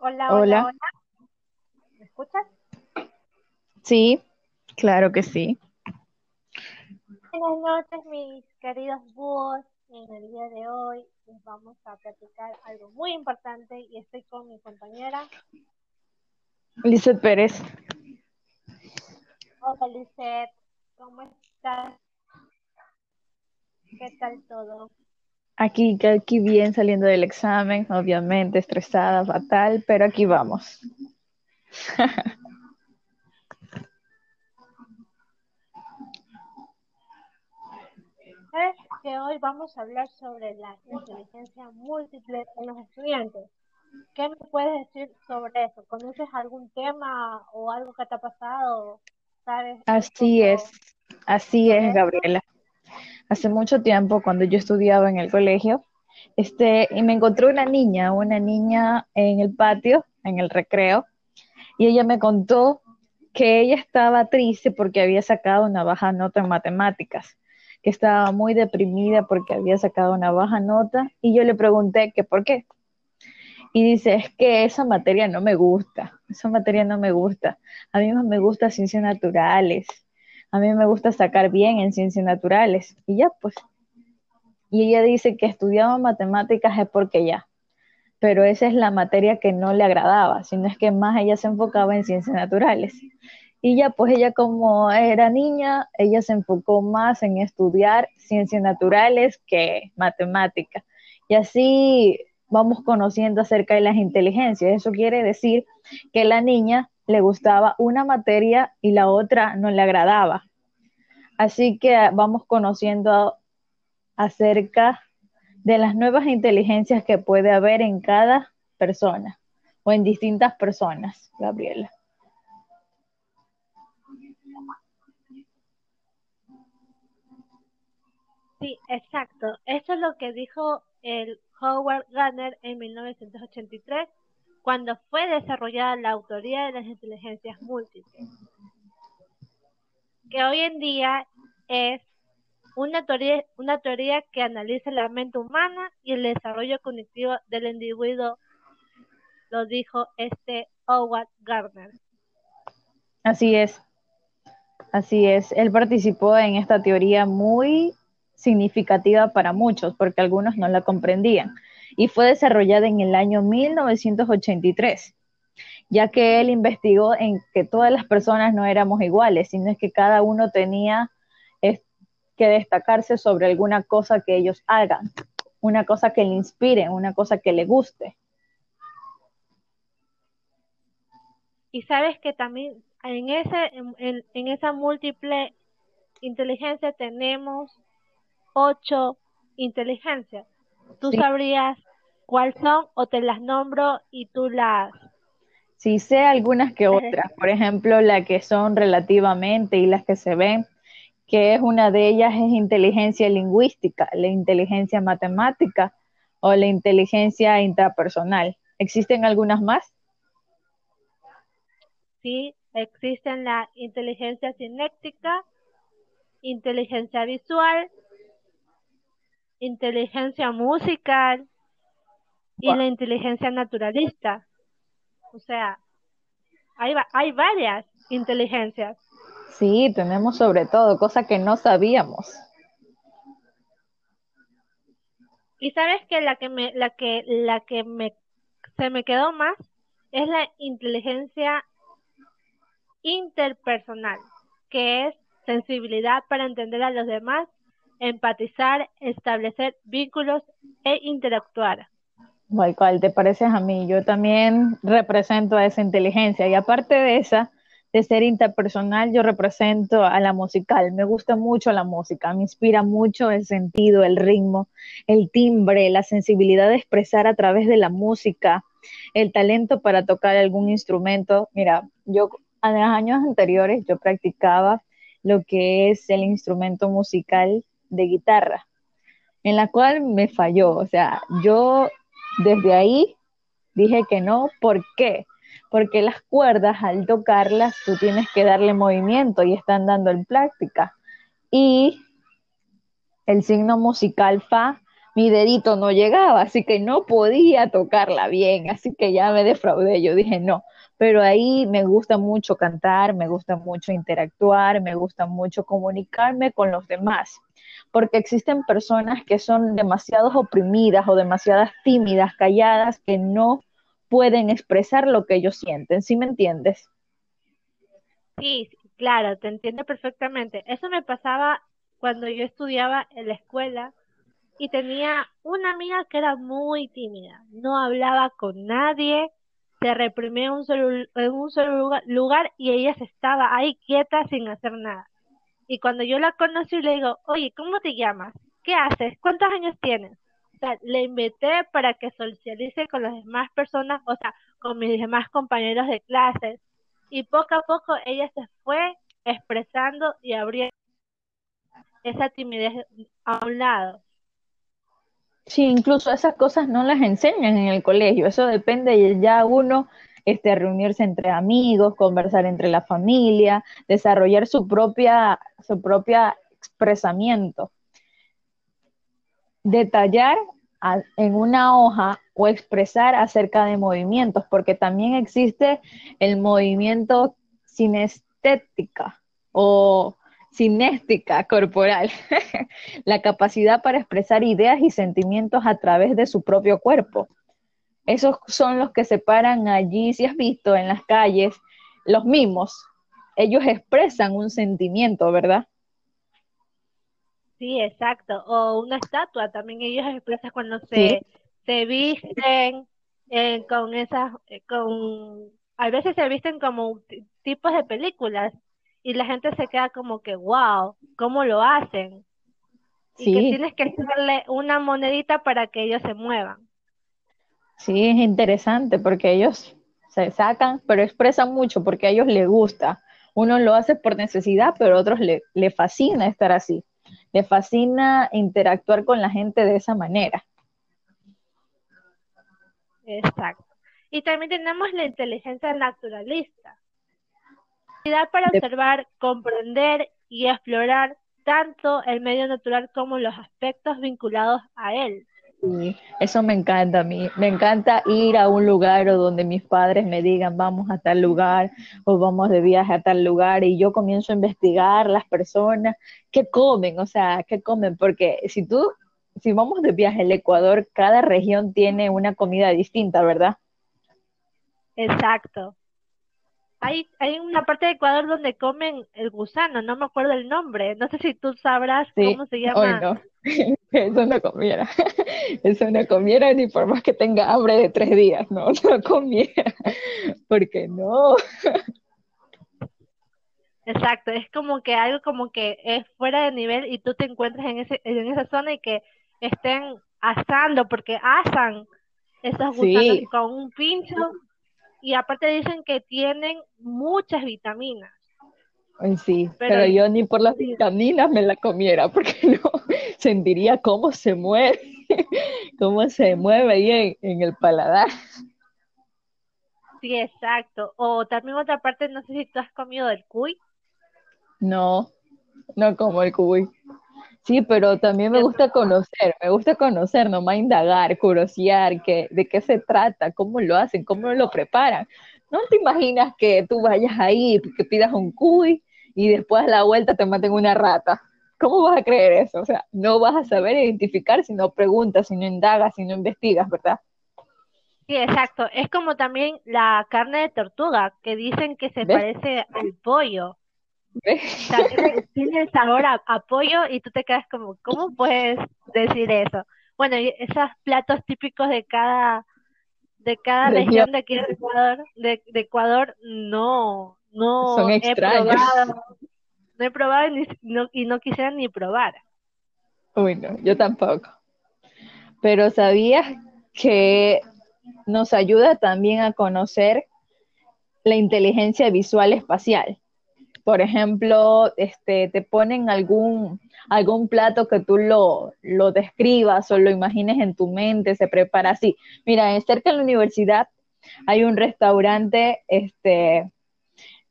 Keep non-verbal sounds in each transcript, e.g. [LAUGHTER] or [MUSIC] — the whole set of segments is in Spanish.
Hola, hola, hola. ¿Me escuchas? Sí, claro que sí. Buenas noches, mis queridos búhos. En el día de hoy les vamos a platicar algo muy importante y estoy con mi compañera. Lizeth Pérez. Hola, Lizeth. ¿Cómo estás? ¿Qué tal todo? Aquí, aquí bien saliendo del examen, obviamente estresada, fatal, pero aquí vamos. [LAUGHS] ¿Sabes que hoy vamos a hablar sobre la inteligencia múltiple en los estudiantes? ¿Qué me puedes decir sobre eso? ¿Conoces algún tema o algo que te ha pasado? ¿Sabes? Así es, así es, Gabriela hace mucho tiempo, cuando yo estudiaba en el colegio, este, y me encontré una niña, una niña en el patio, en el recreo, y ella me contó que ella estaba triste porque había sacado una baja nota en matemáticas, que estaba muy deprimida porque había sacado una baja nota, y yo le pregunté que por qué. Y dice, es que esa materia no me gusta, esa materia no me gusta. A mí más me gusta ciencias naturales, a mí me gusta sacar bien en ciencias naturales. Y ya, pues. Y ella dice que estudiaba matemáticas es porque ya. Pero esa es la materia que no le agradaba, sino es que más ella se enfocaba en ciencias naturales. Y ya, pues ella como era niña, ella se enfocó más en estudiar ciencias naturales que matemáticas. Y así vamos conociendo acerca de las inteligencias. Eso quiere decir que la niña le gustaba una materia y la otra no le agradaba. Así que vamos conociendo acerca de las nuevas inteligencias que puede haber en cada persona o en distintas personas, Gabriela. Sí, exacto. Eso es lo que dijo el Howard Gardner en 1983 cuando fue desarrollada la autoría de las inteligencias múltiples, que hoy en día es una teoría, una teoría que analiza la mente humana y el desarrollo cognitivo del individuo, lo dijo este Howard Gardner. Así es, así es. Él participó en esta teoría muy significativa para muchos, porque algunos no la comprendían y fue desarrollada en el año 1983, ya que él investigó en que todas las personas no éramos iguales, sino es que cada uno tenía que destacarse sobre alguna cosa que ellos hagan, una cosa que le inspire, una cosa que le guste. Y sabes que también en, ese, en, esa múltiple inteligencia tenemos ocho inteligencias. ¿Tú sabrías cuáles son o te las nombro y tú las... Sí, sé algunas que otras, por ejemplo, las que son relativamente y las que se ven, que es una de ellas es inteligencia lingüística, la inteligencia matemática o la inteligencia intrapersonal. ¿Existen algunas más? Sí, existen la inteligencia cinética, inteligencia visual, inteligencia musical, y la inteligencia naturalista. O sea, hay, hay varias inteligencias. Sí, tenemos sobre todo, cosas que no sabíamos. Y sabes que la que me, la que, la que me, se me quedó más es la inteligencia interpersonal, que es sensibilidad para entender a los demás, empatizar, establecer vínculos e interactuar. Igual cual te pareces a mí, yo también represento a esa inteligencia y aparte de esa, de ser interpersonal, yo represento a la musical. Me gusta mucho la música, me inspira mucho el sentido, el ritmo, el timbre, la sensibilidad de expresar a través de la música, el talento para tocar algún instrumento. Mira, yo en los años anteriores yo practicaba lo que es el instrumento musical de guitarra, en la cual me falló. O sea, yo desde ahí dije que no. ¿Por qué? Porque las cuerdas, al tocarlas, tú tienes que darle movimiento y están dando en práctica. Y el signo musical fa mi dedito no llegaba, así que no podía tocarla bien, así que ya me defraudé, yo dije no, pero ahí me gusta mucho cantar, me gusta mucho interactuar, me gusta mucho comunicarme con los demás, porque existen personas que son demasiado oprimidas o demasiadas tímidas, calladas, que no pueden expresar lo que ellos sienten, ¿sí me entiendes? Sí, claro, te entiendo perfectamente. Eso me pasaba cuando yo estudiaba en la escuela y tenía una amiga que era muy tímida, no hablaba con nadie, se reprimía en un solo, solo lugar, y ella se estaba ahí quieta sin hacer nada. Y cuando yo la conocí le digo, oye, ¿cómo te llamas? ¿Qué haces? ¿Cuántos años tienes? O sea, le invité para que socialice con las demás personas, o sea, con mis demás compañeros de clases. Y poco a poco ella se fue expresando y abriendo esa timidez a un lado. Sí, incluso esas cosas no las enseñan en el colegio, eso depende de ya uno este, reunirse entre amigos, conversar entre la familia, desarrollar su propia, su propia expresamiento. Detallar en una hoja o expresar acerca de movimientos, porque también existe el movimiento sinestética o cinéstica corporal, [LAUGHS] la capacidad para expresar ideas y sentimientos a través de su propio cuerpo. Esos son los que se paran allí, si has visto en las calles, los mismos, ellos expresan un sentimiento, ¿verdad? Sí, exacto. O una estatua, también ellos expresan cuando se, se visten eh, con esas, eh, con, a veces se visten como tipos de películas y la gente se queda como que, wow, ¿cómo lo hacen? Y que tienes que darle una monedita para que ellos se muevan. Sí, es interesante porque ellos se sacan, pero expresan mucho porque a ellos les gusta. Uno lo hace por necesidad, pero a otros le, le fascina estar así. Le fascina interactuar con la gente de esa manera. Exacto. Y también tenemos la inteligencia naturalista para observar, comprender y explorar tanto el medio natural como los aspectos vinculados a él. Eso me encanta a mí. Me encanta ir a un lugar donde mis padres me digan vamos a tal lugar o vamos de viaje a tal lugar y yo comienzo a investigar las personas, qué comen, o sea, qué comen, porque si tú, si vamos de viaje al Ecuador, cada región tiene una comida distinta, ¿verdad? Exacto. Hay, hay una parte de Ecuador donde comen el gusano, no me acuerdo el nombre. No sé si tú sabrás cómo se llama. no. [LAUGHS] Eso no comiera. [LAUGHS] Eso no comiera ni por más que tenga hambre de tres días, no, [LAUGHS] no comiera. Porque no. Exacto, es como que algo como que es fuera de nivel y tú te encuentras en, ese, en esa zona y que estén asando, porque asan esos gusanos con un pincho y aparte dicen que tienen muchas vitaminas. Sí, pero, yo ni por las vitaminas me la comiera porque [LAUGHS] no sentiría cómo se mueve, [LAUGHS] cómo se mueve ahí en, el paladar. Sí, exacto. O también otra parte, no sé si tú has comido del cuy. No, no como el cuy. Sí, pero también me gusta conocer, me gusta conocer, nomás indagar, curiosear, que, de qué se trata, cómo lo hacen, cómo lo preparan. No te imaginas que tú vayas ahí, que pidas un cuy y después a la vuelta te maten una rata. ¿Cómo vas a creer eso? O sea, no vas a saber identificar si no preguntas, si no indagas, si no investigas, ¿verdad? Sí, exacto. Es como también la carne de tortuga, que dicen que se parece al pollo tiene, el sabor a, pollo y tú te quedas como, ¿cómo puedes decir eso? Bueno, esos platos típicos de cada de cada región, de aquí de Ecuador, de, Ecuador, no, no he probado, no he probado y no, y no quisiera ni probar. Uy, no, yo tampoco. Pero sabías que nos ayuda también a conocer la inteligencia visual espacial por ejemplo, este, te ponen algún, algún plato que tú lo, lo describas o lo imagines en tu mente, se prepara así. Mira, cerca de la universidad hay un restaurante este,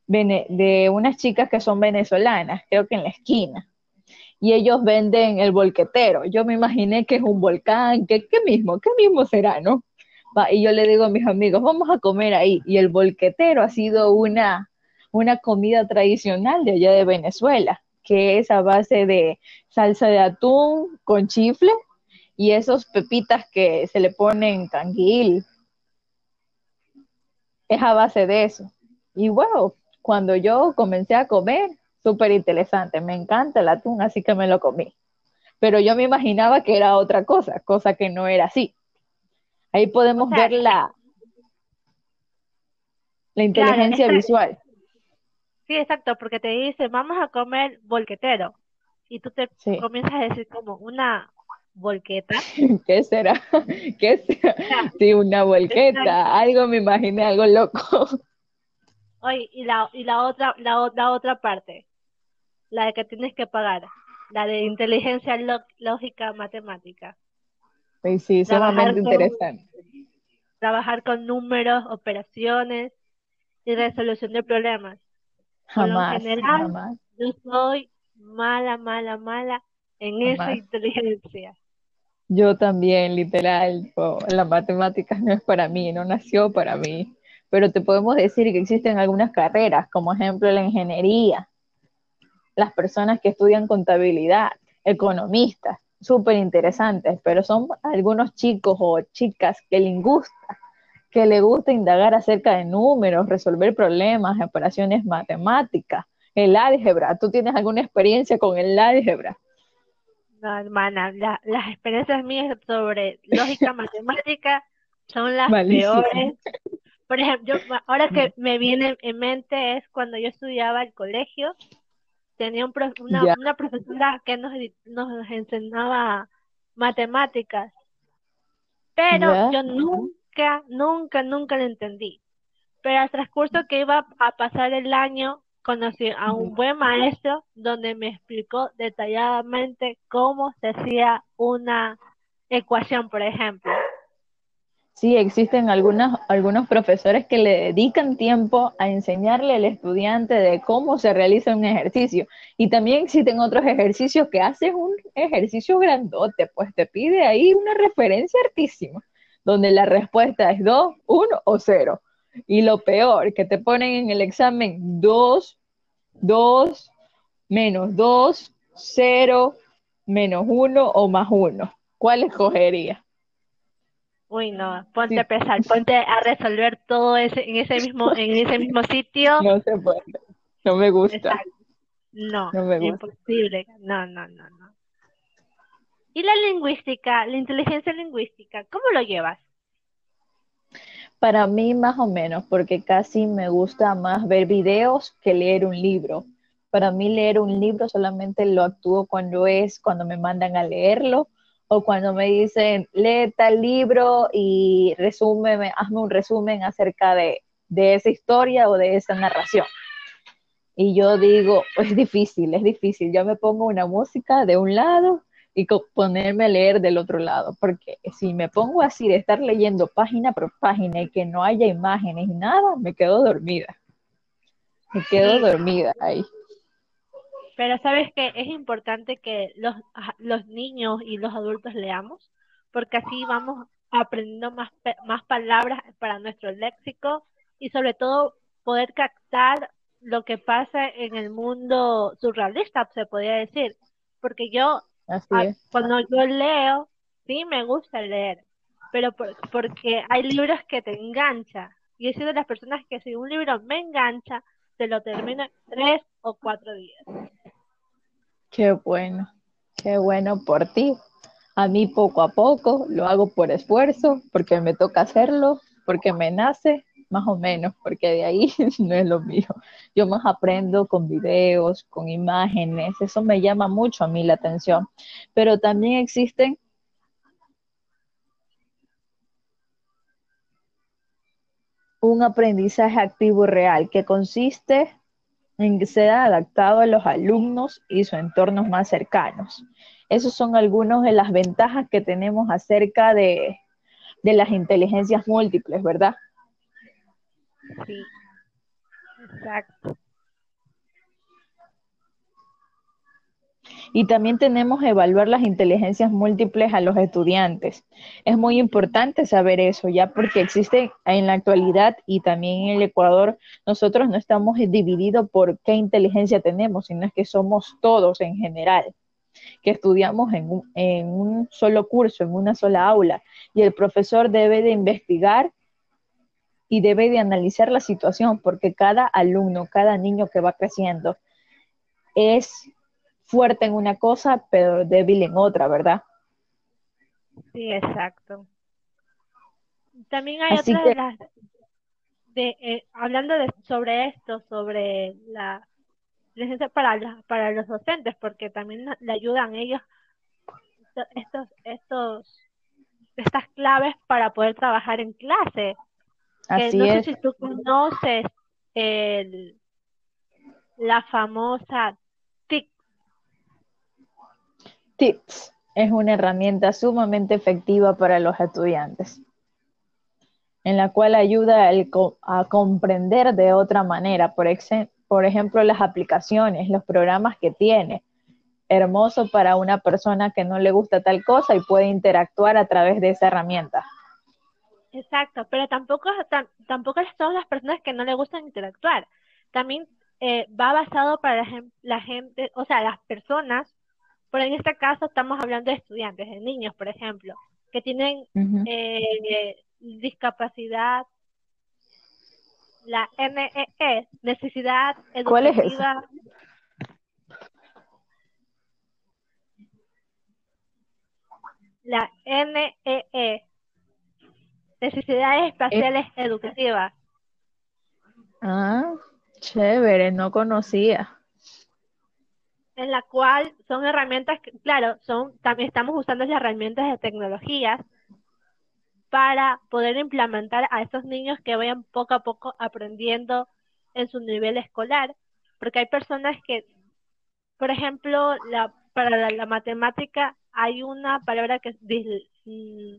de unas chicas que son venezolanas, creo que en la esquina. y ellos venden el volquetero. Yo me imaginé que es un volcán, que qué mismo, qué mismo será, ¿no? y yo le digo a mis amigos, vamos a comer ahí. Y el volquetero ha sido una, una comida tradicional de allá de Venezuela, que es a base de salsa de atún con chifle y esos pepitas que se le ponen canguil. Es a base de eso. Y bueno, cuando yo comencé a comer, súper interesante, me encanta el atún, así que me lo comí. Pero yo me imaginaba que era otra cosa, cosa que no era así. Ahí podemos ver la, la inteligencia visual. Sí, exacto, porque te dice, vamos a comer volquetero. Y tú te comienzas a decir como una volqueta. [LAUGHS] ¿Qué será? [LAUGHS] ¿Qué será? Sí, una volqueta. Algo me imaginé, algo loco. [LAUGHS] Oye, y la, y la otra, la, la otra parte, la de que tienes que pagar, la de inteligencia lógica matemática. Sí, sí, sumamente interesante. trabajar con números, operaciones y resolución de problemas. Jamás, jamás. Yo soy mala, mala, mala en esa inteligencia. Yo también, literal, la matemática no es para mí, no nació para mí, pero te podemos decir que existen algunas carreras, como ejemplo la ingeniería, las personas que estudian contabilidad, economistas, súper interesantes, pero son algunos chicos o chicas que les gusta, que le gusta indagar acerca de números, resolver problemas, operaciones matemáticas, el álgebra. ¿Tú tienes alguna experiencia con el álgebra? No, hermana, las experiencias mías sobre lógica [LAUGHS] matemática son las peores. Por ejemplo, ahora que me viene en mente es cuando yo estudiaba el colegio, tenía una, una, profesora que nos, nos enseñaba matemáticas, pero yo nunca, nunca, nunca lo entendí. Pero al transcurso que iba a pasar el año, conocí a un buen maestro donde me explicó detalladamente cómo se hacía una ecuación, por ejemplo. Sí, existen algunos, algunos profesores que le dedican tiempo a enseñarle al estudiante de cómo se realiza un ejercicio. Y también existen otros ejercicios que haces un ejercicio grandote, pues te pide ahí una referencia altísima, donde la respuesta es 2, 1 o 0. Y lo peor, que te ponen en el examen 2, 2, menos 2, 0, menos 1 o más 1. ¿Cuál escogería? Uy, no, ponte a pesar, ponte a resolver todo ese, en ese mismo, en ese mismo sitio. No se puede, no me gusta. No, no me gusta. imposible, no, no, no, no. ¿Y la lingüística, la inteligencia lingüística, cómo lo llevas? Para mí más o menos, porque casi me gusta más ver videos que leer un libro. Para mí leer un libro solamente lo actúo cuando es, cuando me mandan a leerlo o cuando me dicen, lee tal libro y resúmeme, hazme un resumen acerca de, esa historia o de esa narración. Y yo digo, es difícil, es difícil. Yo me pongo una música de un lado y ponerme a leer del otro lado, porque si me pongo así de estar leyendo página por página y que no haya imágenes y nada, me quedo dormida. Me quedo dormida ahí. Pero sabes que es importante que los, los niños y los adultos leamos, porque así vamos aprendiendo más, más palabras para nuestro léxico y sobre todo poder captar lo que pasa en el mundo surrealista, se podría decir. Porque yo, cuando yo leo, sí me gusta leer, pero porque hay libros que te enganchan. Y he sido de las personas que si un libro me engancha, se lo termino en tres o cuatro días. Qué bueno, qué bueno por ti. A mí poco a poco lo hago por esfuerzo, porque me toca hacerlo, porque me nace, más o menos, porque de ahí [LAUGHS] no es lo mío. Yo más aprendo con videos, con imágenes, eso me llama mucho a mí la atención. Pero también existen un aprendizaje activo real que consiste en que sea adaptado a los alumnos y sus entornos más cercanos. Esos son algunos de las ventajas que tenemos acerca de, de las inteligencias múltiples, ¿verdad? Sí, exacto. Y también tenemos que evaluar las inteligencias múltiples a los estudiantes. Es muy importante saber eso, ya porque existe en la actualidad y también en el Ecuador, nosotros no estamos divididos por qué inteligencia tenemos, sino es que somos todos en general que estudiamos en un, en un solo curso, en una sola aula, y el profesor debe de investigar y debe de analizar la situación porque cada alumno, cada niño que va creciendo es fuerte en una cosa, pero débil en otra, ¿verdad? Sí, exacto. También hay otras de las, de, eh, hablando de, sobre esto, sobre la inteligencia para, para los docentes, porque también le ayudan ellos estos, estos, estas claves para poder trabajar en clase. Así no es. sé si tú conoces el, la famosa TIC. TIPS es una herramienta sumamente efectiva para los estudiantes, en la cual ayuda a comprender de otra manera, por, por ejemplo, las aplicaciones, los programas que tiene. Hermoso para una persona que no le gusta tal cosa y puede interactuar a través de esa herramienta. Exacto, pero tampoco, tampoco son las personas que no le gustan interactuar. También eh, va basado para la, gente, o sea, las personas, pero en este caso estamos hablando de estudiantes, de niños, por ejemplo, que tienen eh, discapacidad, la NEE, e, necesidad educativa. ¿Cuál es esa? La NEE, e, necesidades espaciales educativas. Ah, chévere, no conocía. En la cual son herramientas, que, claro, son también estamos usando las herramientas de tecnologías para poder implementar a estos niños que vayan poco a poco aprendiendo en su nivel escolar, porque hay personas que, por ejemplo, la, para la, matemática hay una palabra que es mm,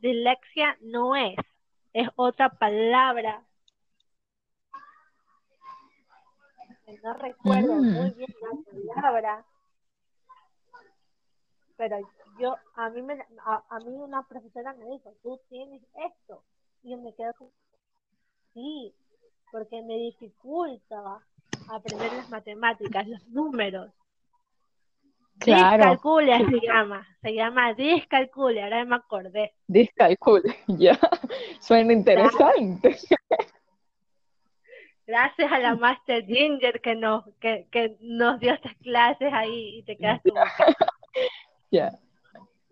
dislexia, no es, es otra palabra. No recuerdo mm. muy bien la palabra, pero yo, a mí, me, a, mí una profesora me dijo, tú tienes esto. Y yo me quedo como, sí, porque me dificulta aprender las matemáticas, los números. Claro. Discalculia se llama, se llama discalculia, ahora me acordé. Discalculia, [LAUGHS] ya, suena interesante. Gracias a la Master Ginger que nos, que, que nos dio estas clases ahí y te quedas como... [LAUGHS] Ya.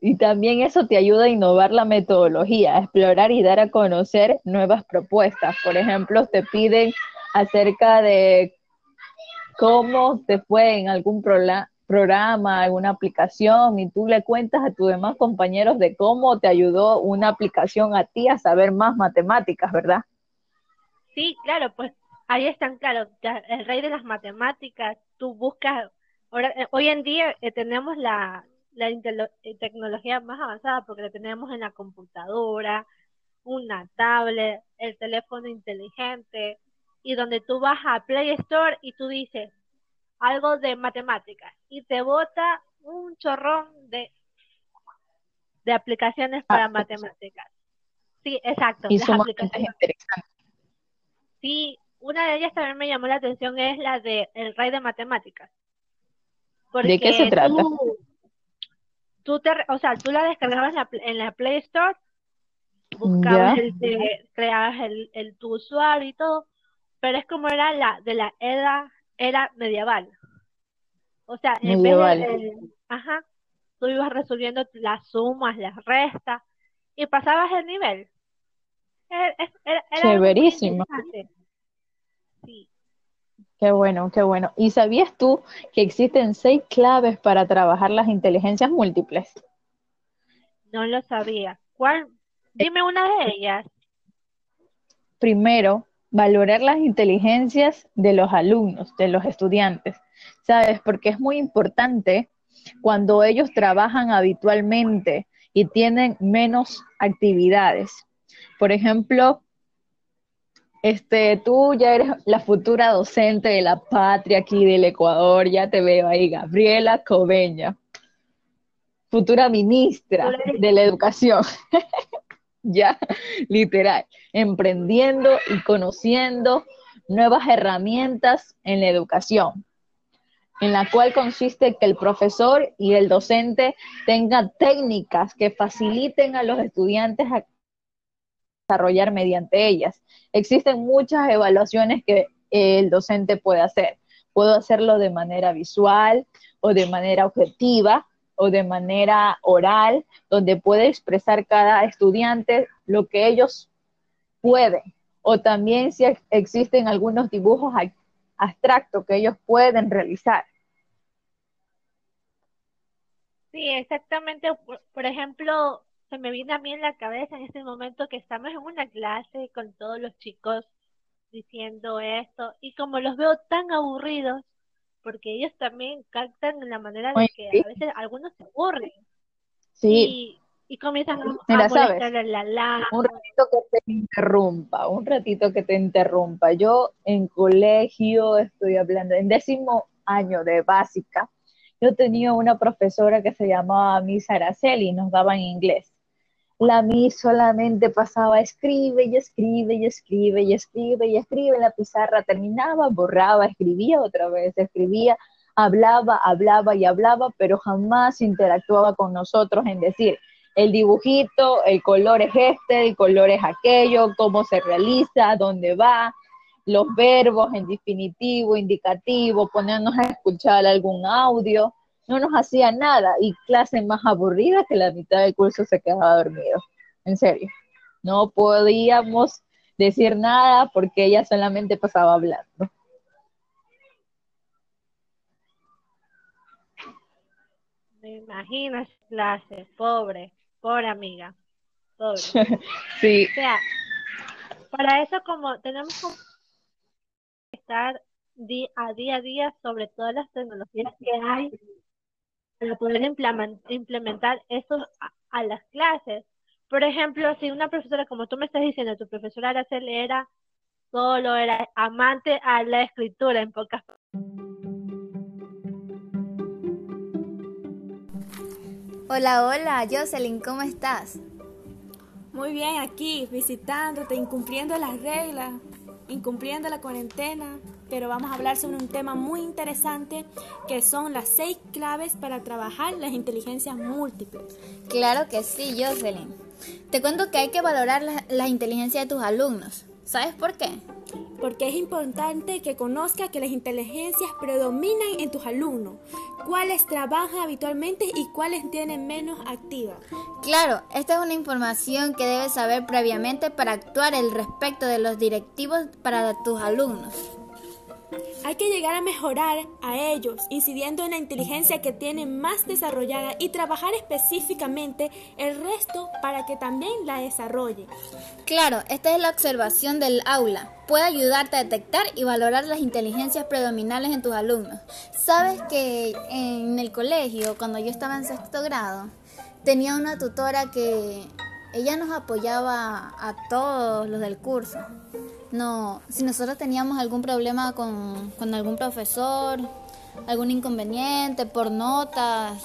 Y también eso te ayuda a innovar la metodología, a explorar y dar a conocer nuevas propuestas. Por ejemplo, te piden acerca de cómo te fue en algún programa, alguna aplicación, y tú le cuentas a tus demás compañeros de cómo te ayudó una aplicación a ti a saber más matemáticas, ¿verdad? Sí, claro, pues ahí están, claro, el rey de las matemáticas, tú buscas, ahora, eh, hoy en día eh, tenemos la, la eh, tecnología más avanzada porque la tenemos en la computadora, una tablet, el teléfono inteligente y donde tú vas a Play Store y tú dices algo de matemáticas y te bota un chorrón de, de aplicaciones para ah, matemáticas. Sí, exacto. Y las aplicaciones. Sí, una de ellas también me llamó la atención es la de El Rey de Matemáticas. ¿De qué se trata? tú te, o sea, tú la descargabas en la, Play Store, buscabas, el, creabas el, el, tu usuario y todo, pero es como era la de la era, era medieval. O sea, en vez de, ajá, tú ibas resolviendo las sumas, las restas, y pasabas el nivel. Era, era, Chéverísimo. Sí. Qué bueno, qué bueno. ¿Y sabías tú que existen seis claves para trabajar las inteligencias múltiples? No lo sabía. ¿Cuál? Dime una de ellas. Primero, valorar las inteligencias de los alumnos, de los estudiantes. ¿Sabes? Porque es muy importante cuando ellos trabajan habitualmente y tienen menos actividades. Por ejemplo, este, tú ya eres la futura docente de la patria aquí del Ecuador, ya te veo ahí, Gabriela Coveña, futura ministra de la educación. [LAUGHS] [LAUGHS] ya, literal, emprendiendo y conociendo nuevas herramientas en la educación, en la cual consiste que el profesor y el docente tengan técnicas que faciliten a los estudiantes desarrollar mediante ellas. Existen muchas evaluaciones que el docente puede hacer. Puedo hacerlo de manera visual o de manera objetiva o de manera oral, donde puede expresar cada estudiante lo que ellos pueden. O también si existen algunos dibujos abstractos que ellos pueden realizar. Sí, exactamente. Por, ejemplo, se me viene a mí en la cabeza en este momento que estamos en una clase con todos los chicos diciendo esto y como los veo tan aburridos, porque ellos también captan la manera de que a veces algunos se aburren. Sí. Y, comienzan a, Mira, sabes, la, la, Un ratito que te interrumpa, un ratito que te interrumpa. Yo en colegio estoy hablando, en décimo año de básica, yo tenía una profesora que se llamaba Miss Araceli y nos daba en inglés. La Miss solamente pasaba, escribe y escribe y escribe y escribe y escribe la pizarra, terminaba, borraba, escribía otra vez, escribía, hablaba, hablaba y hablaba, pero jamás interactuaba con nosotros en decir, el dibujito, el color es este, el color es aquello, cómo se realiza, dónde va, los verbos en definitivo, indicativo, ponernos a escuchar algún audio, no nos hacía nada y clase más aburrida que la mitad del curso se quedaba dormido. En serio, no podíamos decir nada porque ella solamente pasaba hablando. Me imagino esa clase, pobre, pobre amiga, pobre. [LAUGHS] sí. O sea, para eso como tenemos estar día a día a día sobre todas las tecnologías que hay para poder implementar eso a, las clases. Por ejemplo, si una profesora, como tú me estás diciendo, tu profesora Araceli era solo, era amante a la escritura en pocas Hola, hola, Jocelyn, ¿cómo estás? Muy bien, aquí, visitándote, incumpliendo las reglas incumpliendo la cuarentena, pero vamos a hablar sobre un tema muy interesante que son las seis claves para trabajar las inteligencias múltiples. Claro que sí, Jocelyn. Te cuento que hay que valorar la, la inteligencia de tus alumnos. ¿Sabes por qué? porque es importante que conozcas que las inteligencias predominan en tus alumnos, cuáles trabajan habitualmente y cuáles tienen menos activa. Claro, esta es una información que debes saber previamente para actuar el respecto de los directivos para tus alumnos. Hay que llegar a mejorar a ellos, incidiendo en la inteligencia que tienen más desarrollada y trabajar específicamente el resto para que también la desarrolle. Claro, esta es la observación del aula. Puede ayudarte a detectar y valorar las inteligencias predominantes en tus alumnos. Sabes que en el colegio, cuando yo estaba en sexto grado, tenía una tutora que ella nos apoyaba a todos los del curso no, si nosotros teníamos algún problema con, algún profesor, algún inconveniente por notas,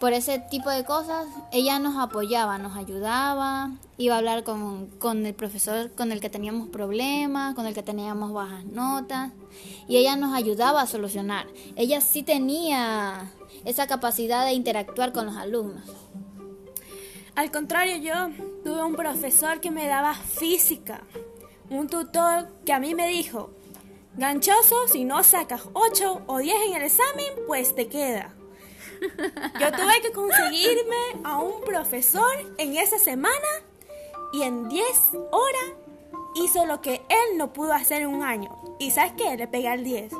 por ese tipo de cosas, ella nos apoyaba, nos ayudaba, iba a hablar con, con, el profesor con el que teníamos problemas, con el que teníamos bajas notas, y ella nos ayudaba a solucionar. Ella sí tenía esa capacidad de interactuar con los alumnos. Al contrario, yo tuve un profesor que me daba física un tutor que a mí me dijo, ganchoso, si no sacas 8 o 10 en el examen, pues te queda. Yo tuve que conseguirme a un profesor en esa semana y en 10 horas hizo lo que él no pudo hacer en un año. ¿Y sabes qué? Le pegué al 10.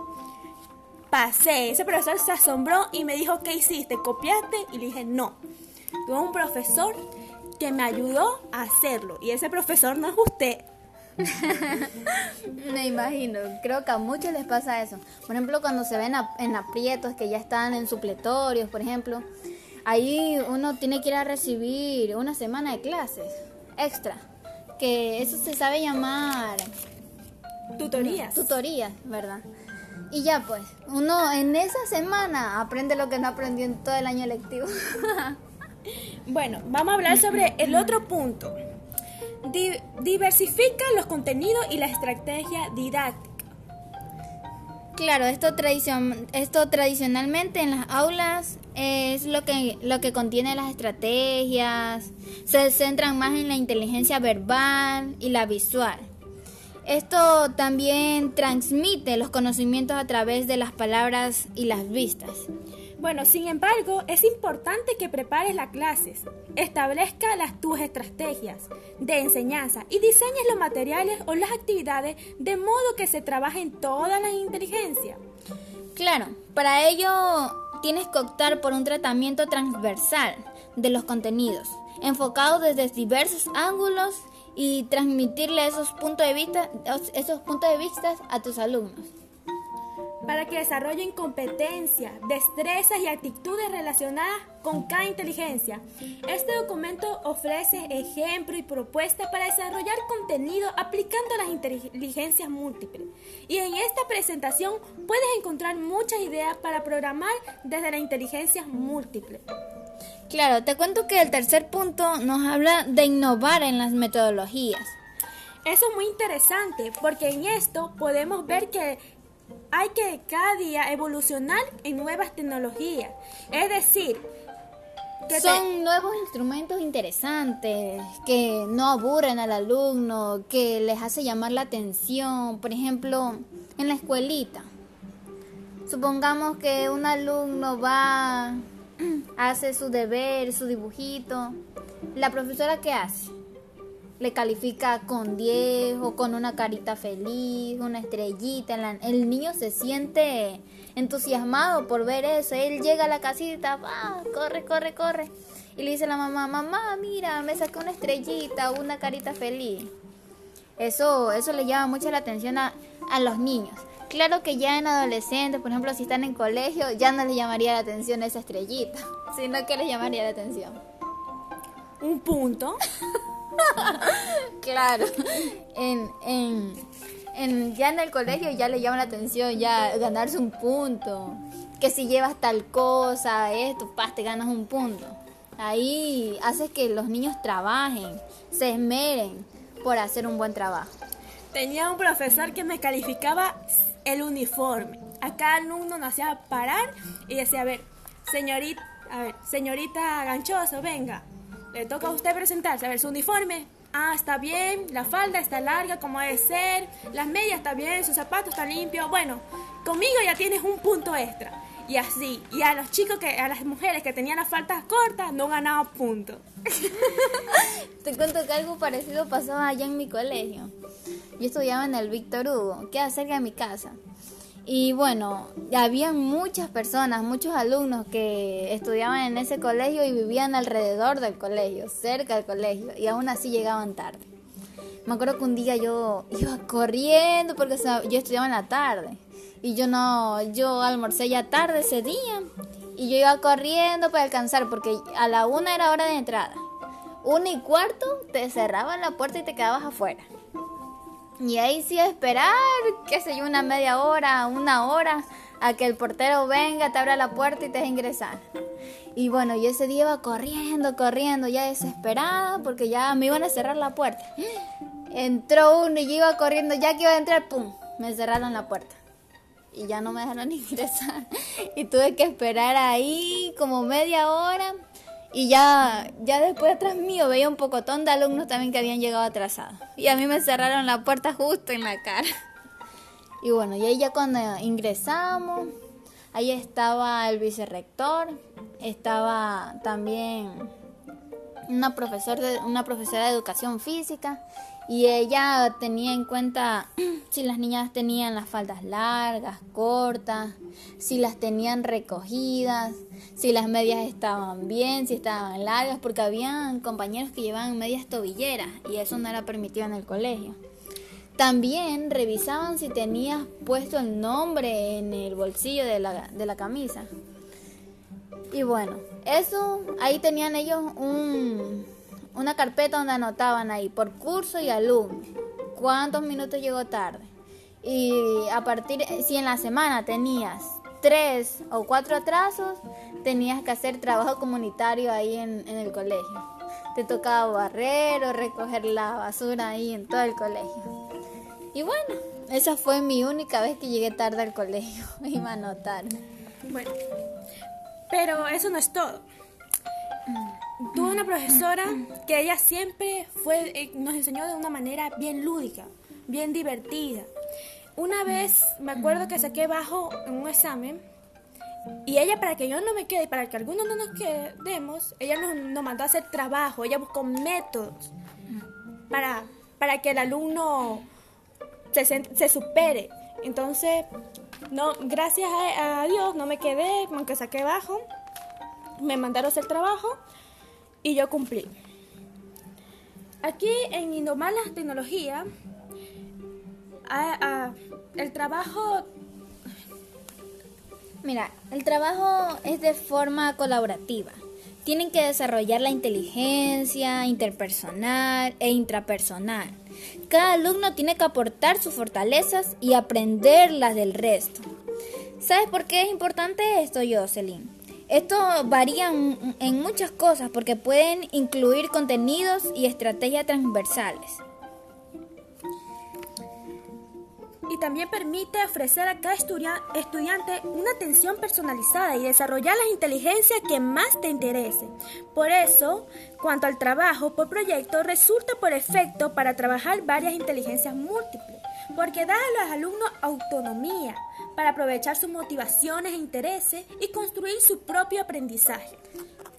Pasé, ese profesor se asombró y me dijo, ¿qué hiciste? ¿Copiaste? Y le dije, no. Tuve un profesor que me ayudó a hacerlo. Y ese profesor no es usted, [LAUGHS] Me imagino, creo que a muchos les pasa eso. Por ejemplo, cuando se ven en aprietos que ya están en supletorios, por ejemplo, ahí uno tiene que ir a recibir una semana de clases extra, que eso se sabe llamar Tutorías. Tutorías, ¿verdad? Y ya pues, uno en esa semana aprende lo que no aprendió en todo el año lectivo. [LAUGHS] bueno, vamos a hablar sobre el otro punto. Diversifica los contenidos y la estrategia didáctica. Claro, esto, tradicion esto tradicionalmente en las aulas es lo que, lo que contiene las estrategias, se centran más en la inteligencia verbal y la visual. Esto también transmite los conocimientos a través de las palabras y las vistas. Bueno, sin embargo, es importante que prepares las clases, establezca las tus estrategias de enseñanza y diseñes los materiales o las actividades de modo que se trabajen todas las inteligencias. Claro, para ello tienes que optar por un tratamiento transversal de los contenidos, enfocado desde diversos ángulos y transmitirle esos puntos de vista, esos puntos de vista a tus alumnos para que desarrollen competencias, destrezas y actitudes relacionadas con cada inteligencia. Este documento ofrece ejemplos y propuestas para desarrollar contenido aplicando las inteligencias múltiples. Y en esta presentación puedes encontrar muchas ideas para programar desde la inteligencia múltiple. Claro, te cuento que el tercer punto nos habla de innovar en las metodologías. Eso es muy interesante porque en esto podemos ver que hay que cada día evolucionar en nuevas tecnologías. Es decir, que son nuevos instrumentos interesantes que no aburren al alumno, que les hace llamar la atención. Por ejemplo, en la escuelita. Supongamos que un alumno va, [CLEARS THROAT] hace su deber, su dibujito. ¿La profesora qué hace? Le califica con 10 o con una carita feliz, una estrellita. El niño se siente entusiasmado por ver eso. Él llega a la casita, va, corre, corre, corre. Y le dice a la mamá, mamá, mira, me saqué una estrellita, una carita feliz. Eso, eso le llama mucho la atención a, a los niños. Claro que ya en adolescentes, por ejemplo, si están en colegio, ya no les llamaría la atención esa estrellita, [LAUGHS] sino que les llamaría la atención. Un punto. [LAUGHS] [LAUGHS] claro. En, en, ya en el colegio ya le llama la atención ya ganarse un punto. Que si llevas tal cosa, esto, pas, te ganas un punto. Ahí haces que los niños trabajen, se esmeren por hacer un buen trabajo. Tenía un profesor que me calificaba el uniforme. A cada alumno nos hacía parar y decía, a ver, señorita, a ver, señorita Ganchoso, venga, le toca a usted presentarse. A ver, su uniforme. Ah, está bien. La falda está larga como debe ser. Las medias está bien. Sus zapatos están limpios. Bueno, conmigo ya tienes un punto extra. Y así. Y a los chicos que, a las mujeres que tenían las faltas cortas, no ganaba puntos. [LAUGHS] Te cuento que algo parecido pasaba allá en mi colegio. Yo estudiaba en el Víctor Hugo, queda cerca de mi casa. Y bueno, había muchas personas, muchos alumnos que estudiaban en ese colegio y vivían alrededor del colegio, cerca del colegio, y aún así llegaban tarde. Me acuerdo que un día yo iba corriendo porque yo estudiaba en la tarde y yo no, yo almorcé ya tarde ese día y yo iba corriendo para alcanzar porque a la una era hora de entrada. Una y cuarto te cerraban la puerta y te quedabas afuera. Y ahí sí esperar, qué sé yo, una media hora, una hora, a que el portero venga, te abra la puerta y te deje ingresar. Y bueno, yo ese día iba corriendo, corriendo, ya desesperada, porque ya me iban a cerrar la puerta. Entró uno y yo iba corriendo, ya que iba a entrar, ¡pum! Me cerraron la puerta. Y ya no me dejaron [LAUGHS] ingresar. Y tuve que esperar ahí como media hora y ya, ya después atrás mío veía un pocotón de alumnos también que habían llegado atrasados. Y a mí me cerraron la puerta justo en la cara. Y bueno, y ahí ya cuando ingresamos, ahí estaba el vicerrector, estaba también una, profesor de, una profesora de educación física y ella tenía en cuenta [CLEARS THROAT] si las niñas tenían las faldas largas, cortas, si las tenían recogidas, si las medias estaban bien, si estaban largas, porque habían compañeros que llevaban medias tobilleras y eso no era permitido en el colegio. También revisaban si tenías puesto el nombre en el bolsillo de la, de la camisa. Y bueno, eso, ahí tenían ellos un, una carpeta donde anotaban ahí por curso y alumno, cuántos minutos llegó tarde. Y a partir, si en la semana tenías tres o cuatro atrasos, tenías que hacer trabajo comunitario ahí en, en el colegio. Te tocaba barrer o recoger la basura ahí en todo el colegio. Y bueno, esa fue mi única vez que llegué tarde al colegio. [LAUGHS] Me iba a notar. Bueno, pero eso no es todo. Tuve una profesora que ella siempre fue, eh, nos enseñó de una manera bien lúdica, bien divertida. Una vez me acuerdo que saqué bajo en un examen y ella para que yo no me quede y para que algunos no nos quedemos, ella nos, nos mandó a hacer trabajo, ella buscó métodos para, para que el alumno se, se supere. Entonces, no, gracias a, a Dios no me quedé, aunque saqué bajo, me mandaron a hacer trabajo y yo cumplí. Aquí en Indomar la tecnología, el trabajo Mira, el trabajo es de forma colaborativa. Tienen que desarrollar la inteligencia interpersonal e intrapersonal. Cada alumno tiene que aportar sus fortalezas y aprender las del resto. ¿Sabes por qué es importante esto, Jocelyn? Esto varía en muchas cosas porque pueden incluir contenidos y estrategias transversales. y también permite ofrecer a cada estudia- estudiante una atención personalizada y desarrollar las inteligencias que más te interese. Por eso, cuanto al trabajo por proyecto, resulta por efecto para trabajar varias inteligencias múltiples, porque da a los alumnos autonomía para aprovechar sus motivaciones e intereses y construir su propio aprendizaje.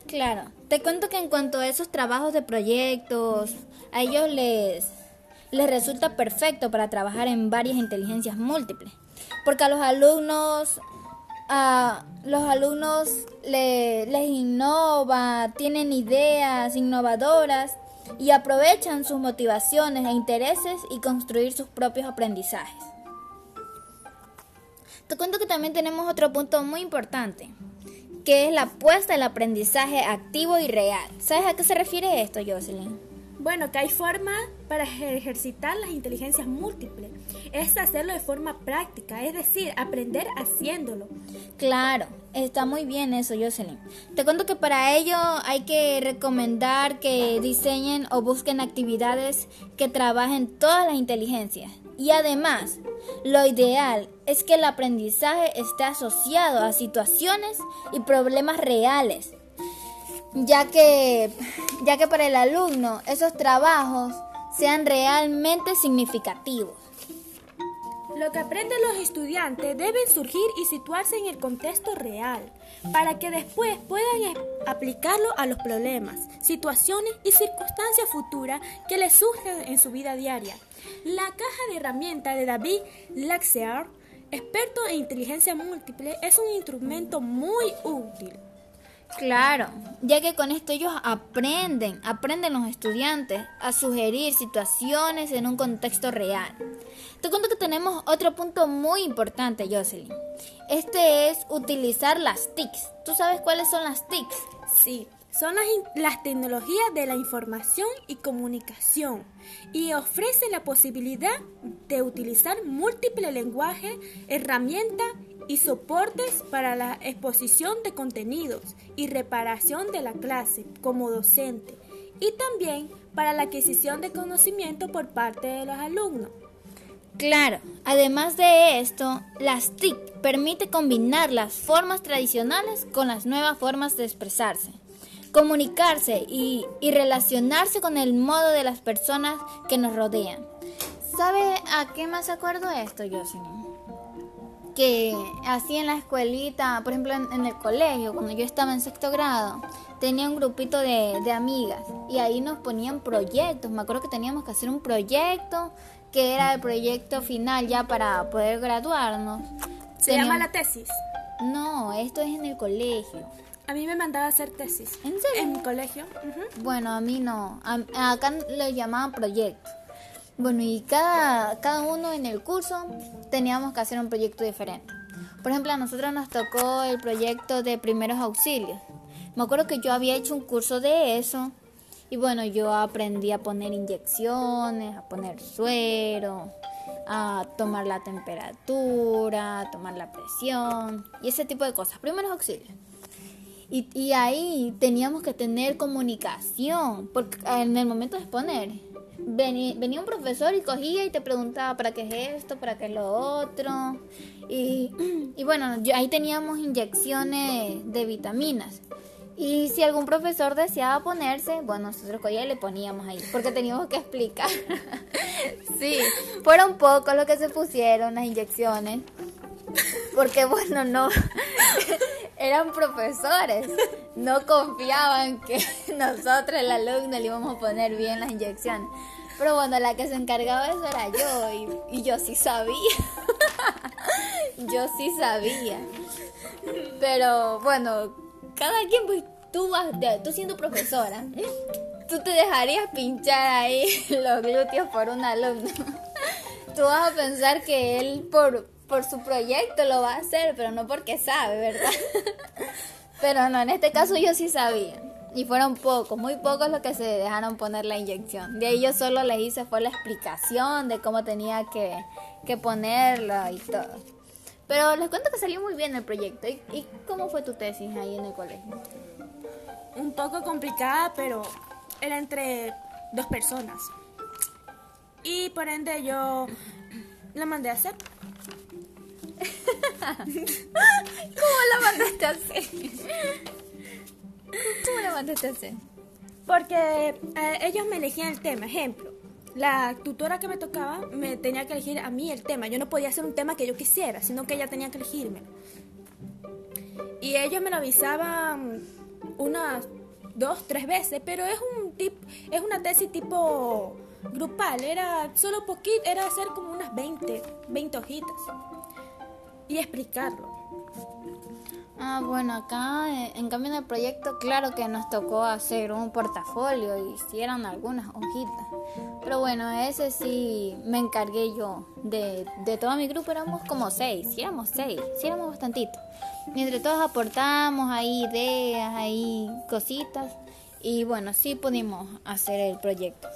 Claro, te cuento que en cuanto a esos trabajos de proyectos, a ellos les, les resulta perfecto para trabajar en varias inteligencias múltiples, porque a los alumnos, a los alumnos le- les innova, tienen ideas innovadoras y aprovechan sus motivaciones e intereses y construir sus propios aprendizajes. Te cuento que también tenemos otro punto muy importante, que es la apuesta al aprendizaje activo y real. ¿Sabes a qué se refiere esto, Jocelyn? Bueno, que hay formas para ejercitar las inteligencias múltiples. Es hacerlo de forma práctica, es decir, aprender haciéndolo. Claro, está muy bien eso, Jocelyn. Te cuento que para ello hay que recomendar que diseñen o busquen actividades que trabajen todas las inteligencias. Y además, lo ideal es que el aprendizaje esté asociado a situaciones y problemas reales, ya que, ya que para el alumno esos trabajos sean realmente significativos. Lo que aprenden los estudiantes deben surgir y situarse en el contexto real, para que después puedan aplicarlo a los problemas, situaciones y circunstancias futuras que les surgen en su vida diaria. La caja de herramientas de David Laxer, experto en inteligencia múltiple, es un instrumento muy útil. Claro, ya que con esto ellos aprenden, aprenden los estudiantes a sugerir situaciones en un contexto real. Te cuento que tenemos otro punto muy importante, Jocelyn. Este es utilizar las TICs. ¿Tú sabes cuáles son las TICs? Sí, son las, las tecnologías de la información y comunicación y ofrecen la posibilidad de utilizar múltiples lenguajes, herramientas y soportes para la exposición de contenidos y reparación de la clase como docente y también para la adquisición de conocimiento por parte de los alumnos. Claro, además de esto, las TIC permite combinar las formas tradicionales con las nuevas formas de expresarse, comunicarse y, y relacionarse con el modo de las personas que nos rodean. ¿Sabe a qué más acuerdo esto, Jocelyn? Que así en la escuelita, por ejemplo en, en el colegio, cuando yo estaba en sexto grado, tenía un grupito de, de amigas y ahí nos ponían proyectos. Me acuerdo que teníamos que hacer un proyecto que era el proyecto final ya para poder graduarnos. Se Teníamos- llama la tesis. No, esto es en el colegio. A mí me mandaba a hacer tesis. ¿En serio? En mi colegio. Bueno, a mí no. A- acá lo llamaban proyecto. Bueno, y cada, cada uno en el curso teníamos que hacer un proyecto diferente. Por ejemplo, a nosotros nos tocó el proyecto de primeros auxilios. Me acuerdo que yo había hecho un curso de eso. Y bueno, yo aprendí a poner inyecciones, a poner suero. a tomar la temperatura, tomar la presión y ese tipo de cosas, primeros auxilios. Y, ahí teníamos que tener comunicación, porque en el momento de exponer, venía, un profesor y cogía y te preguntaba para qué es esto, para qué es lo otro. Y, [CLEARS THROAT] y bueno, ahí teníamos inyecciones de vitaminas. Y si algún profesor deseaba ponerse, bueno, nosotros cogíamos y le poníamos ahí, porque teníamos que explicar. [LAUGHS] sí, fueron pocos los que se pusieron las inyecciones, porque bueno, no, [LAUGHS] eran profesores, no confiaban que [LAUGHS] nosotros, el alumno, le íbamos a poner bien las inyecciones. Pero bueno, la que se encargaba de eso era yo y, yo sí sabía. [LAUGHS] yo sí sabía. Pero bueno, cada quien, pues tú vas, tú siendo profesora, tú te dejarías pinchar ahí [LAUGHS] los glúteos por un alumno. tú vas a pensar que él por, por su proyecto lo va a hacer, pero no porque sabe, ¿verdad? [LAUGHS] pero no, en este caso yo sí sabía. Y fueron pocos, muy pocos los que se dejaron poner la inyección. De ahí yo solo les hice fue la explicación de cómo tenía que, que ponerlo y todo. Pero les cuento que salió muy bien el proyecto. ¿Y, ¿Y, cómo fue tu tesis ahí en el colegio? Un poco complicada, pero era entre dos personas. Y por ende yo la mandé a hacer. ¿Cómo la mandaste a hacer? ¿Cómo la mandaste a hacer? Porque eh, ellos me elegían el tema. Ejemplo, la tutora que me tocaba me tenía que elegir a mí el tema. Yo no podía hacer un tema que yo quisiera, sino que ella tenía que elegirme. Y ellos me lo avisaban unas dos, tres veces, pero es un tip, es una tesis tipo grupal, era solo poquito, era hacer como unas 20, 20 hojitas y explicarlo. Ah, bueno, acá eh, en cambio en el proyecto, claro que nos tocó hacer un portafolio y hicieron algunas hojitas. Pero bueno, ese sí me encargué yo. De, de todo mi grupo éramos como seis, sí éramos seis, sí éramos bastantitos. Y entre todos aportamos ahí ideas, ahí cositas. Y bueno, sí pudimos hacer el proyecto.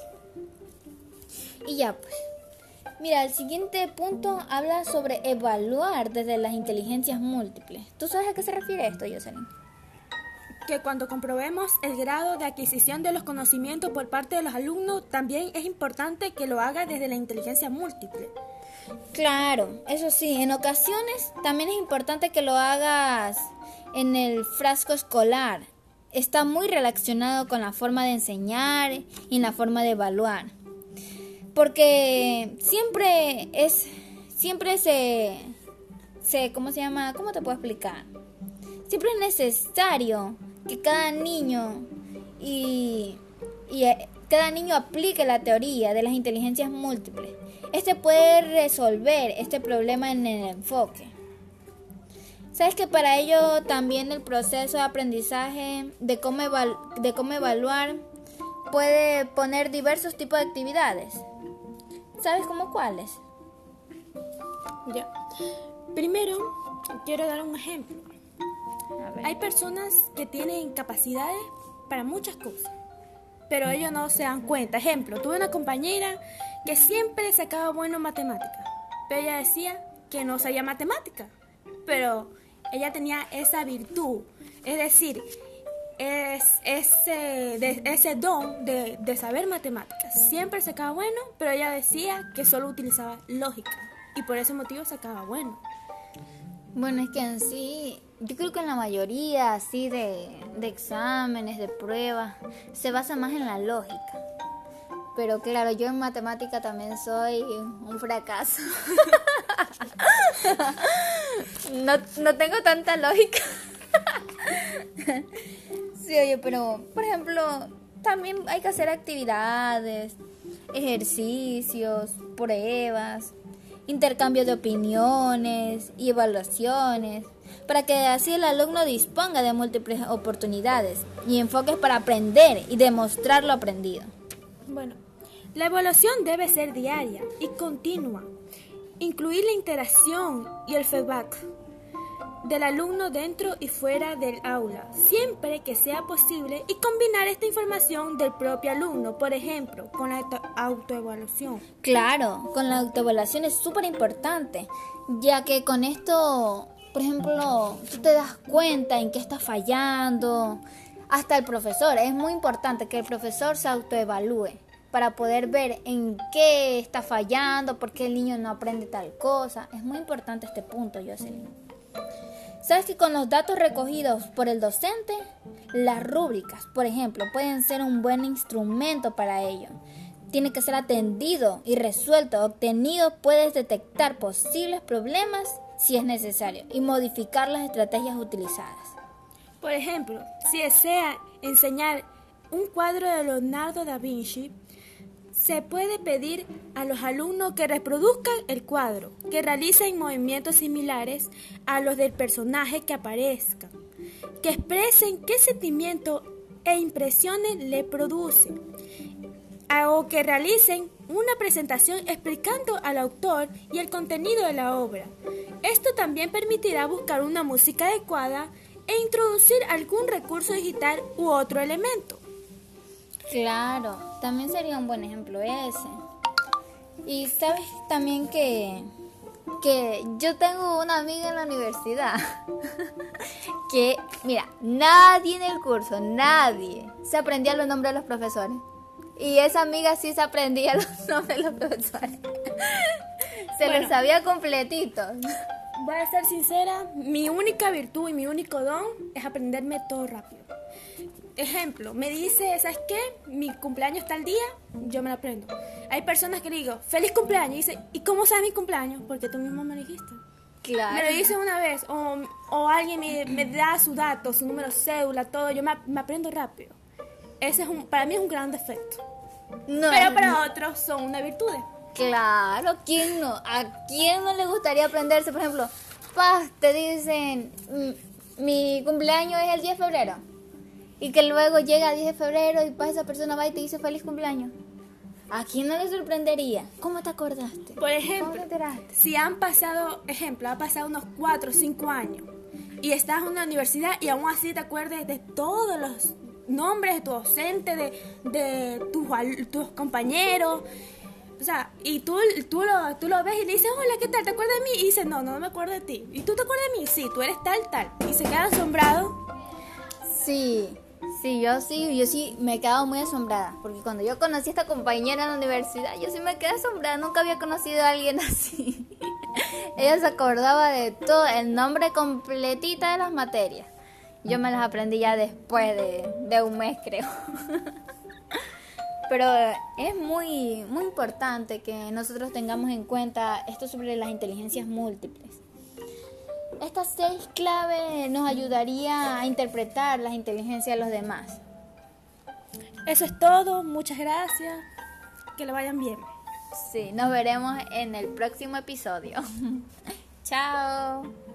Y ya pues. Mira, el siguiente punto habla sobre evaluar desde las inteligencias múltiples. ¿Tú sabes a qué se refiere esto, Jocelyn? Que cuando comprobemos el grado de adquisición de los conocimientos por parte de los alumnos, también es importante que lo haga desde la inteligencia múltiple. Claro, eso sí, en ocasiones también es importante que lo hagas en el frasco escolar. Está muy relacionado con la forma de enseñar y la forma de evaluar porque siempre es, siempre se, se, ¿cómo se llama? ¿Cómo te puedo explicar? Siempre es necesario que cada niño y, y eh, cada niño aplique la teoría de las inteligencias múltiples. Este puede resolver este problema en el enfoque. Sabes que para ello también el proceso de aprendizaje de cómo, de cómo evaluar puede poner diversos tipos de actividades. ¿Sabes cómo cuáles? Ya. Primero, quiero dar un ejemplo. Hay personas que tienen capacidades para muchas cosas, pero ellos no se dan cuenta. Ejemplo, tuve una compañera que siempre sacaba bueno en matemáticas, pero ella decía que no sabía matemática, pero ella tenía esa virtud. Es decir, es ese, ese don de, de, saber matemáticas. Siempre sacaba bueno, pero ella decía que solo utilizaba lógica y por ese motivo sacaba bueno. Bueno, es que en sí, yo creo que en la mayoría así de, de exámenes, de pruebas, se basa más en la lógica. Pero claro, yo en matemática también soy un fracaso. [LAUGHS] no, no tengo tanta lógica. [LAUGHS] Sí, oye, pero por ejemplo, también hay que hacer actividades, ejercicios, pruebas, intercambio de opiniones y evaluaciones, para que así el alumno disponga de múltiples oportunidades y enfoques para aprender y demostrar lo aprendido. Bueno, la evaluación debe ser diaria y continua. Incluir la interacción y el feedback del alumno dentro y fuera del aula, siempre que sea posible, y combinar esta información del propio alumno, por ejemplo, con la autoevaluación. Claro, con la autoevaluación es súper importante, ya que con esto, por ejemplo, tú te das cuenta en qué está fallando, hasta el profesor, es muy importante que el profesor se autoevalúe para poder ver en qué está fallando, por qué el niño no aprende tal cosa. Es muy importante este punto, Jocelyn. ¿Sabes que con los datos recogidos por el docente, las rúbricas, por ejemplo, pueden ser un buen instrumento para ello? Tiene que ser atendido y resuelto. Obtenido puedes detectar posibles problemas si es necesario y modificar las estrategias utilizadas. Por ejemplo, si desea enseñar un cuadro de Leonardo da Vinci, se puede pedir a los alumnos que reproduzcan el cuadro, que realicen movimientos similares a los del personaje que aparezca, que expresen qué sentimiento e impresiones le producen, o que realicen una presentación explicando al autor y el contenido de la obra. Esto también permitirá buscar una música adecuada e introducir algún recurso digital u otro elemento. Claro, también sería un buen ejemplo ese. Y sabes también que, que yo tengo una amiga en la universidad [LAUGHS] que, mira, nadie en el curso, nadie se aprendía los nombres de los profesores. Y esa amiga sí se aprendía [LAUGHS] los nombres de los profesores. [LAUGHS] se los sabía completitos. Voy a ser sincera, mi única virtud y mi único don es aprenderme todo rápido. Ejemplo, me dice, ¿sabes qué? Mi cumpleaños está el día, yo me lo aprendo. Hay personas que le digo, feliz cumpleaños, y dice, ¿y cómo sabe mi cumpleaños? Porque tú mismo me lo dijiste. Claro. Me lo dice una vez, o, o alguien me, me, da su dato, su número cédula, todo, yo me, me, aprendo rápido. Ese es un, para mí es un gran defecto. No, Pero para otros son una virtud. Claro, ¿quién no? ¿A quién no le gustaría aprenderse? Por ejemplo, paz, te dicen, mi cumpleaños es el 10 de febrero y que luego llega el 10 de febrero y pues esa persona va y te dice feliz cumpleaños. ¿A quién no le sorprendería? ¿Cómo te acordaste? Por ejemplo, si han pasado, ejemplo, ha pasado unos 4 o 5 años y estás en una universidad y aún así te acuerdes de todos los nombres de tu docente, de, de tus, tus compañeros. O sea, y tú, tú, lo, tú lo ves y le dices, hola, ¿qué tal? ¿Te acuerdas de mí? Y dice, no, no, no me acuerdo de ti. ¿Y tú te acuerdas de mí? Sí, tú eres tal, tal. Y se queda asombrado. Sí. Sí, yo sí, yo sí me he quedado muy asombrada, porque cuando yo conocí a esta compañera en la universidad, yo sí me quedé asombrada, nunca había conocido a alguien [LAUGHS] así. Ella se acordaba de todo, el nombre completita de las materias. Yo me las aprendí ya después de, de un mes, creo. Pero es muy, muy importante que nosotros tengamos en cuenta esto sobre las inteligencias múltiples estas seis claves nos ayudaría a interpretar las inteligencias de los demás. Eso es todo, muchas gracias, que le vayan bien. Sí, nos veremos en el próximo episodio. [LAUGHS] Chao.